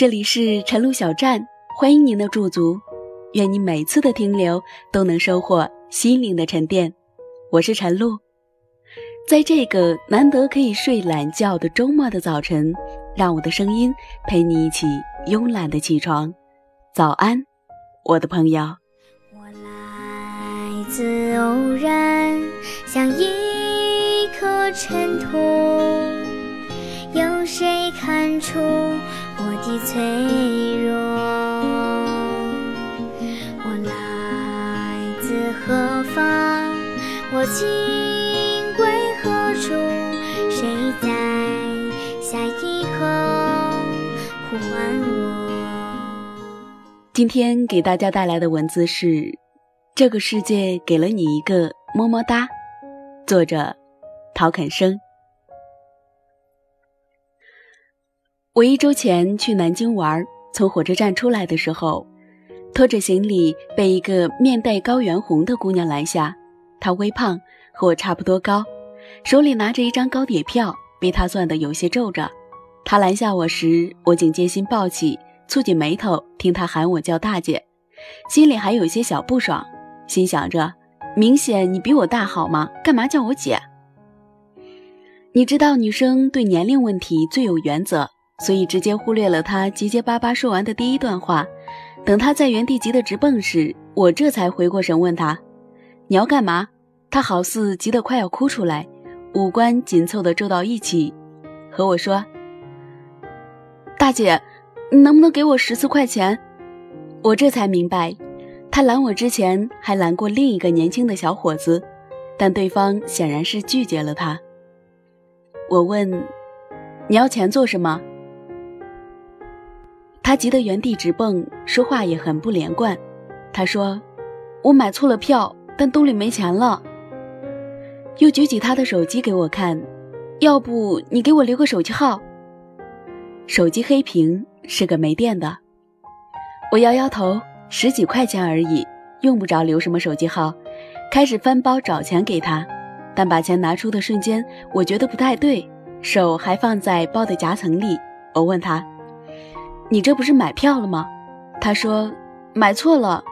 这里是晨露小站，欢迎您的驻足。愿你每次的停留都能收获心灵的沉淀。我是晨露，在这个难得可以睡懒觉的周末的早晨，让我的声音陪你一起慵懒的起床。早安，我的朋友。我来自偶然，像一颗尘土，有谁看出我的脆弱？我来自何方？我情归何处？谁在下一刻呼唤我？今天给大家带来的文字是：这个世界给了你一个么么哒。作者：陶肯生。我一周前去南京玩，从火车站出来的时候，拖着行李被一个面带高原红的姑娘拦下。她微胖，和我差不多高，手里拿着一张高铁票，被她攥得有些皱着。她拦下我时，我警戒心暴起，蹙紧眉头听她喊我叫大姐，心里还有些小不爽，心想着：明显你比我大好吗？干嘛叫我姐？你知道女生对年龄问题最有原则。所以直接忽略了他结结巴巴说完的第一段话。等他在原地急得直蹦时，我这才回过神问他：“你要干嘛？”他好似急得快要哭出来，五官紧凑地皱到一起，和我说：“大姐，你能不能给我十四块钱？”我这才明白，他拦我之前还拦过另一个年轻的小伙子，但对方显然是拒绝了他。我问：“你要钱做什么？”他急得原地直蹦，说话也很不连贯。他说：“我买错了票，但兜里没钱了。”又举起他的手机给我看，要不你给我留个手机号？手机黑屏，是个没电的。我摇摇头，十几块钱而已，用不着留什么手机号。开始翻包找钱给他，但把钱拿出的瞬间，我觉得不太对，手还放在包的夹层里。我问他。你这不是买票了吗？他说买错了，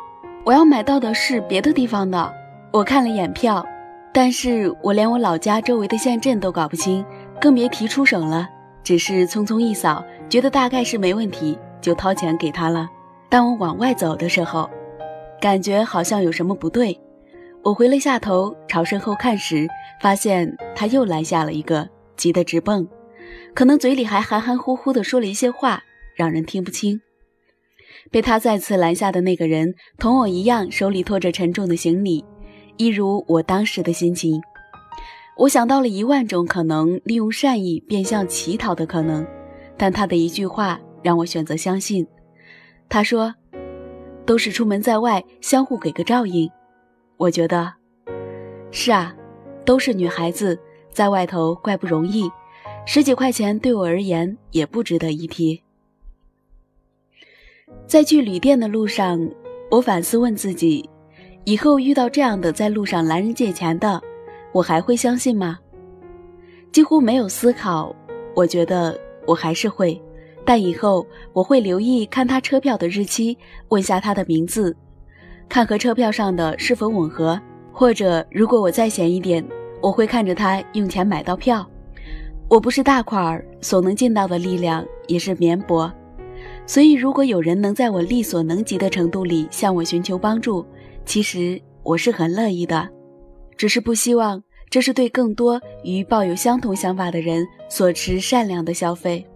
我要买到的是别的地方的。我看了眼票，但是我连我老家周围的县镇都搞不清，更别提出省了。只是匆匆一扫，觉得大概是没问题，就掏钱给他了。当我往外走的时候，感觉好像有什么不对。我回了下头，朝身后看时，发现他又拦下了一个，急得直蹦，可能嘴里还含含糊糊地说了一些话。让人听不清。被他再次拦下的那个人，同我一样，手里拖着沉重的行李，一如我当时的心情。我想到了一万种可能利用善意变相乞讨的可能，但他的一句话让我选择相信。他说：“都是出门在外，相互给个照应。”我觉得，是啊，都是女孩子，在外头怪不容易，十几块钱对我而言也不值得一提。在去旅店的路上，我反思问自己：以后遇到这样的在路上拦人借钱的，我还会相信吗？几乎没有思考，我觉得我还是会，但以后我会留意看他车票的日期，问下他的名字，看和车票上的是否吻合，或者如果我再闲一点，我会看着他用钱买到票。我不是大款儿，所能尽到的力量也是绵薄。所以，如果有人能在我力所能及的程度里向我寻求帮助，其实我是很乐意的，只是不希望这是对更多与抱有相同想法的人所持善良的消费。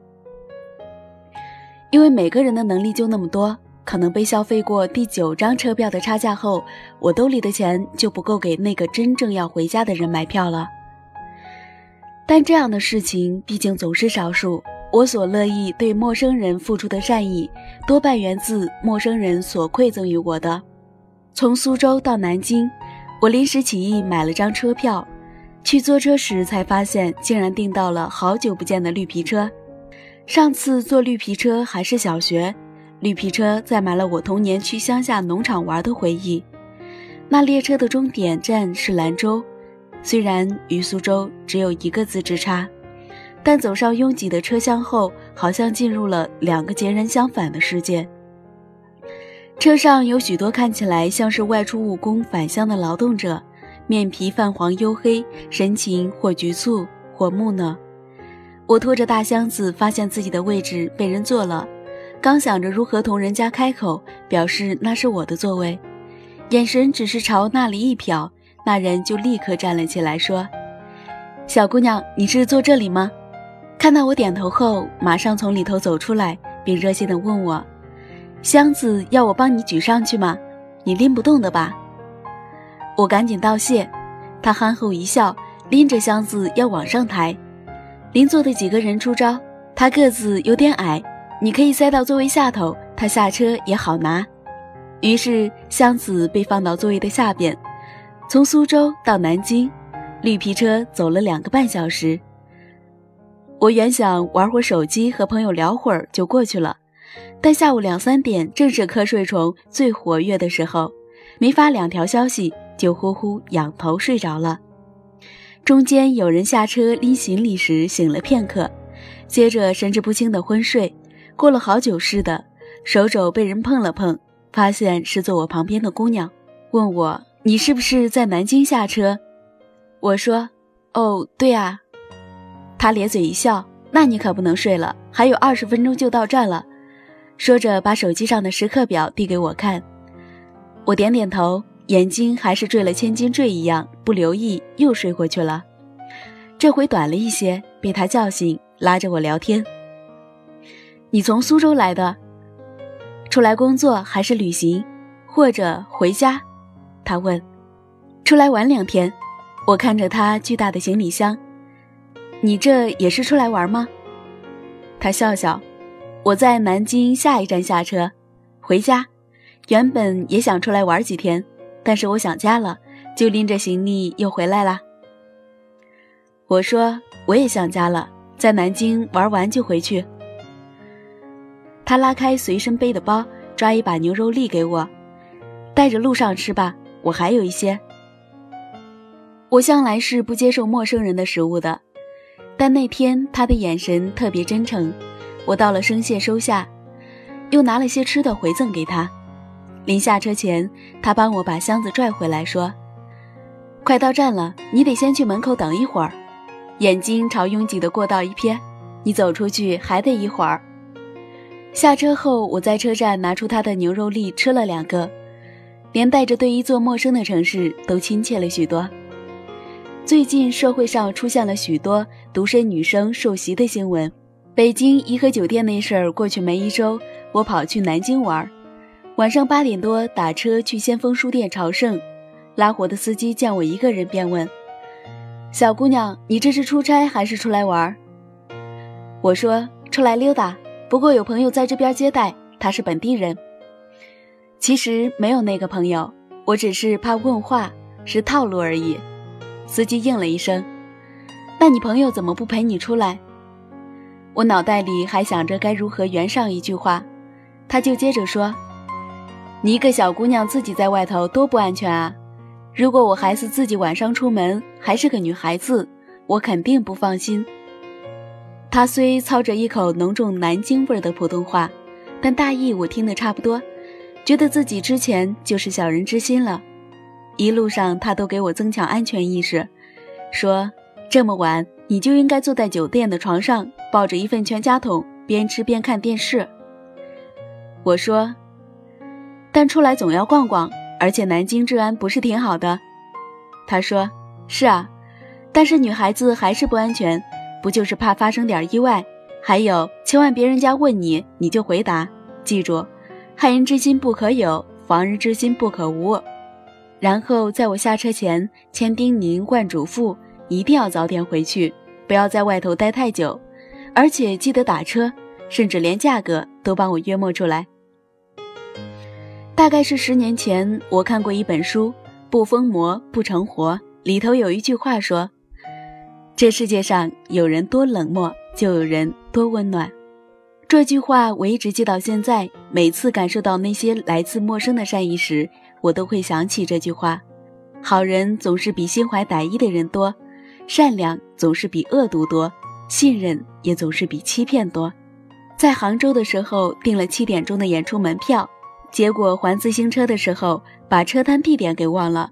因为每个人的能力就那么多，可能被消费过第九张车票的差价后，我兜里的钱就不够给那个真正要回家的人买票了。但这样的事情毕竟总是少数。我所乐意对陌生人付出的善意，多半源自陌生人所馈赠于我的。从苏州到南京，我临时起意买了张车票，去坐车时才发现，竟然订到了好久不见的绿皮车。上次坐绿皮车还是小学，绿皮车载满了我童年去乡下农场玩的回忆。那列车的终点站是兰州，虽然与苏州只有一个字之差。但走上拥挤的车厢后，好像进入了两个截然相反的世界。车上有许多看起来像是外出务工返乡的劳动者，面皮泛黄黝黑，神情或局促或木讷。我拖着大箱子，发现自己的位置被人坐了，刚想着如何同人家开口表示那是我的座位，眼神只是朝那里一瞟，那人就立刻站了起来，说：“小姑娘，你是坐这里吗？”看到我点头后，马上从里头走出来，并热心地问我。箱子要我帮你举上去吗？你拎不动的吧？我赶紧道谢。他憨厚一笑，拎着箱子要往上抬。邻座的几个人出招，他个子有点矮，你可以塞到座位下头，他下车也好拿。于是箱子被放到座位的下边。从苏州到南京，绿皮车走了两个半小时。我原想玩会手机和朋友聊会儿就过去了。但下午两三点正是瞌睡虫最活跃的时候，没发两条消息就呼呼仰头睡着了。中间有人下车拎行李时醒了片刻，接着神志不清的昏睡，过了好久似的，手肘被人碰了碰，发现是坐我旁边的姑娘，问我你是不是在南京下车？我说哦，对啊。他咧嘴一笑，那你可不能睡了，还有二十分钟就到站了。说着，把手机上的时刻表递给我看，我点点头，眼睛还是坠了千斤坠一样，不留意又睡过去了。这回短了一些，被他叫醒，拉着我聊天：“你从苏州来的，出来工作还是旅行，或者回家？”他问。“出来玩两天。”我看着他巨大的行李箱，“你这也是出来玩吗？”他笑笑。我在南京下一站下车，回家。原本也想出来玩几天，但是我想家了，就拎着行李又回来啦。我说我也想家了，在南京玩完就回去。他拉开随身背的包，抓一把牛肉粒给我，带着路上吃吧，我还有一些。我向来是不接受陌生人的食物的，但那天他的眼神特别真诚。我到了，声谢收下，又拿了些吃的回赠给他。临下车前，他帮我把箱子拽回来，说：“快到站了，你得先去门口等一会儿。”眼睛朝拥挤的过道一瞥，你走出去还得一会儿。下车后，我在车站拿出他的牛肉粒吃了两个，连带着对一座陌生的城市都亲切了许多。最近社会上出现了许多独身女生受袭的新闻。北京颐和酒店那事儿过去没一周，我跑去南京玩，晚上八点多打车去先锋书店朝圣，拉活的司机见我一个人，便问：“小姑娘，你这是出差还是出来玩？”我说：“出来溜达，不过有朋友在这边接待，他是本地人。”其实没有那个朋友，我只是怕问话是套路而已。司机应了一声：“那你朋友怎么不陪你出来？”我脑袋里还想着该如何圆上一句话，他就接着说：“你一个小姑娘自己在外头多不安全啊！如果我孩子自己晚上出门，还是个女孩子，我肯定不放心。”他虽操着一口浓重南京味儿的普通话，但大意我听得差不多，觉得自己之前就是小人之心了。一路上他都给我增强安全意识，说这么晚。你就应该坐在酒店的床上，抱着一份全家桶，边吃边看电视。我说，但出来总要逛逛，而且南京治安不是挺好的。他说，是啊，但是女孩子还是不安全，不就是怕发生点意外？还有，千万别人家问你，你就回答，记住，害人之心不可有，防人之心不可无。然后在我下车前，千叮咛万嘱咐，一定要早点回去。不要在外头待太久，而且记得打车，甚至连价格都帮我约莫出来。大概是十年前，我看过一本书《不疯魔不成活》，里头有一句话说：“这世界上有人多冷漠，就有人多温暖。”这句话我一直记到现在，每次感受到那些来自陌生的善意时，我都会想起这句话：好人总是比心怀歹意的人多。善良总是比恶毒多，信任也总是比欺骗多。在杭州的时候订了七点钟的演出门票，结果还自行车的时候把车单地点给忘了，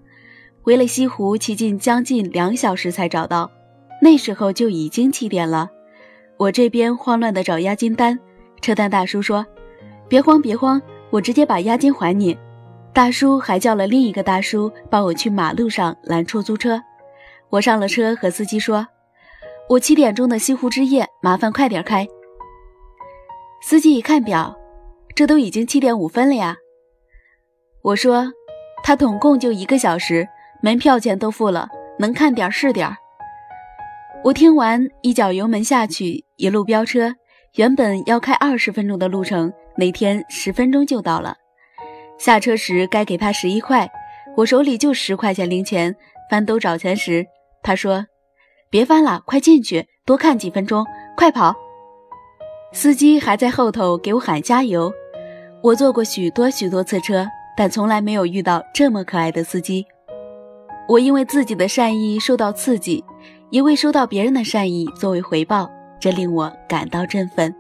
回了西湖骑近将近两小时才找到，那时候就已经七点了。我这边慌乱的找押金单，车单大叔说：“别慌别慌，我直接把押金还你。”大叔还叫了另一个大叔帮我去马路上拦出租车。我上了车和司机说：“我七点钟的西湖之夜，麻烦快点开。”司机一看表，这都已经七点五分了呀。我说，他总共就一个小时，门票钱都付了，能看点是点。我听完，一脚油门下去，一路飙车。原本要开二十分钟的路程，那天十分钟就到了。下车时该给他十一块，我手里就十块钱零钱，翻兜找钱时，他说：“别翻了，快进去，多看几分钟，快跑。”司机还在后头给我喊加油。我坐过许多许多次车，但从来没有遇到这么可爱的司机。我因为自己的善意受到刺激，也为收到别人的善意作为回报，这令我感到振奋。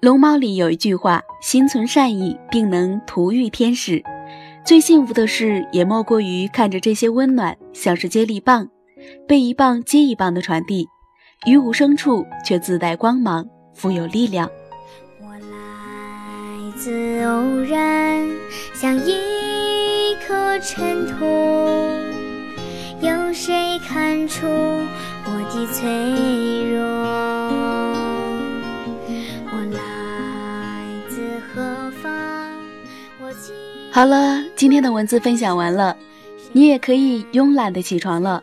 龙猫里有一句话：“心存善意，定能图遇天使。”最幸福的事，也莫过于看着这些温暖，像是接力棒，被一棒接一棒的传递，于无声处却自带光芒。富有力量。我来自偶然，像一颗尘土，有谁看出我的脆弱？我来自何方？我好了，今天的文字分享完了，你也可以慵懒的起床了。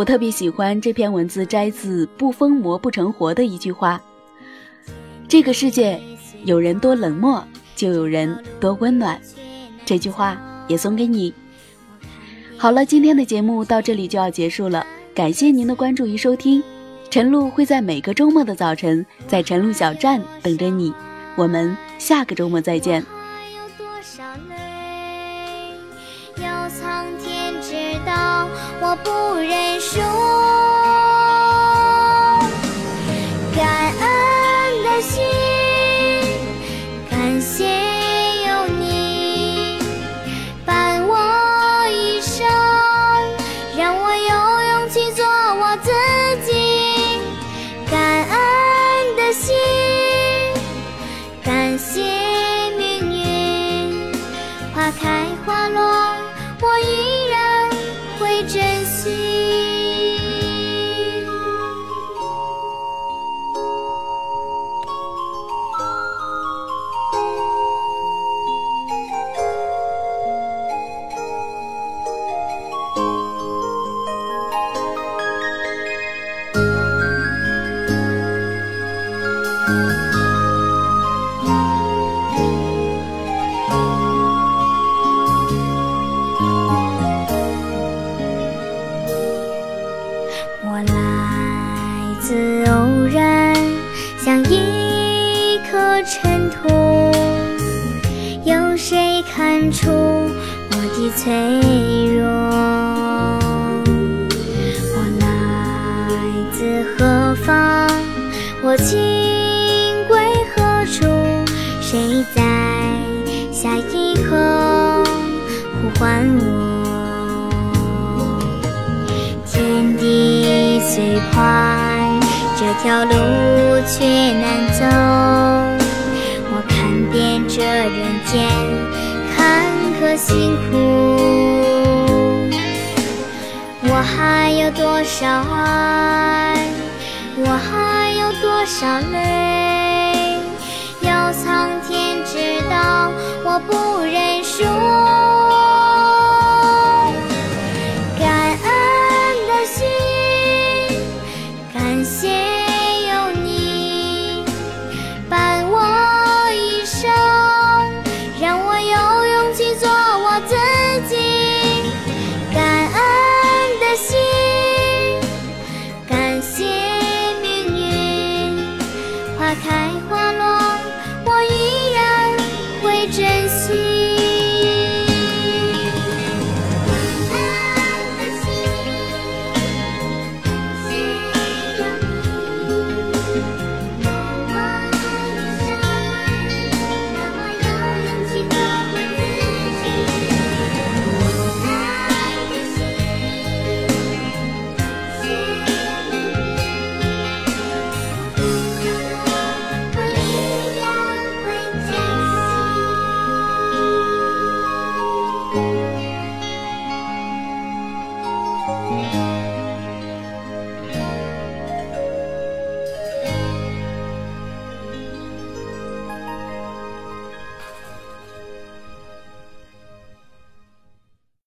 我特别喜欢这篇文字摘自“不疯魔不成活”的一句话。这个世界，有人多冷漠，就有人多温暖。这句话也送给你。好了，今天的节目到这里就要结束了，感谢您的关注与收听。晨露会在每个周末的早晨在晨露小站等着你，我们下个周末再见。我不认输。我情归何处？谁在下一刻呼唤我？天地虽宽，这条路却难走。我看遍这人间。坎坷辛苦，我还有多少爱？我还有多少泪？要苍天知道，我不认输。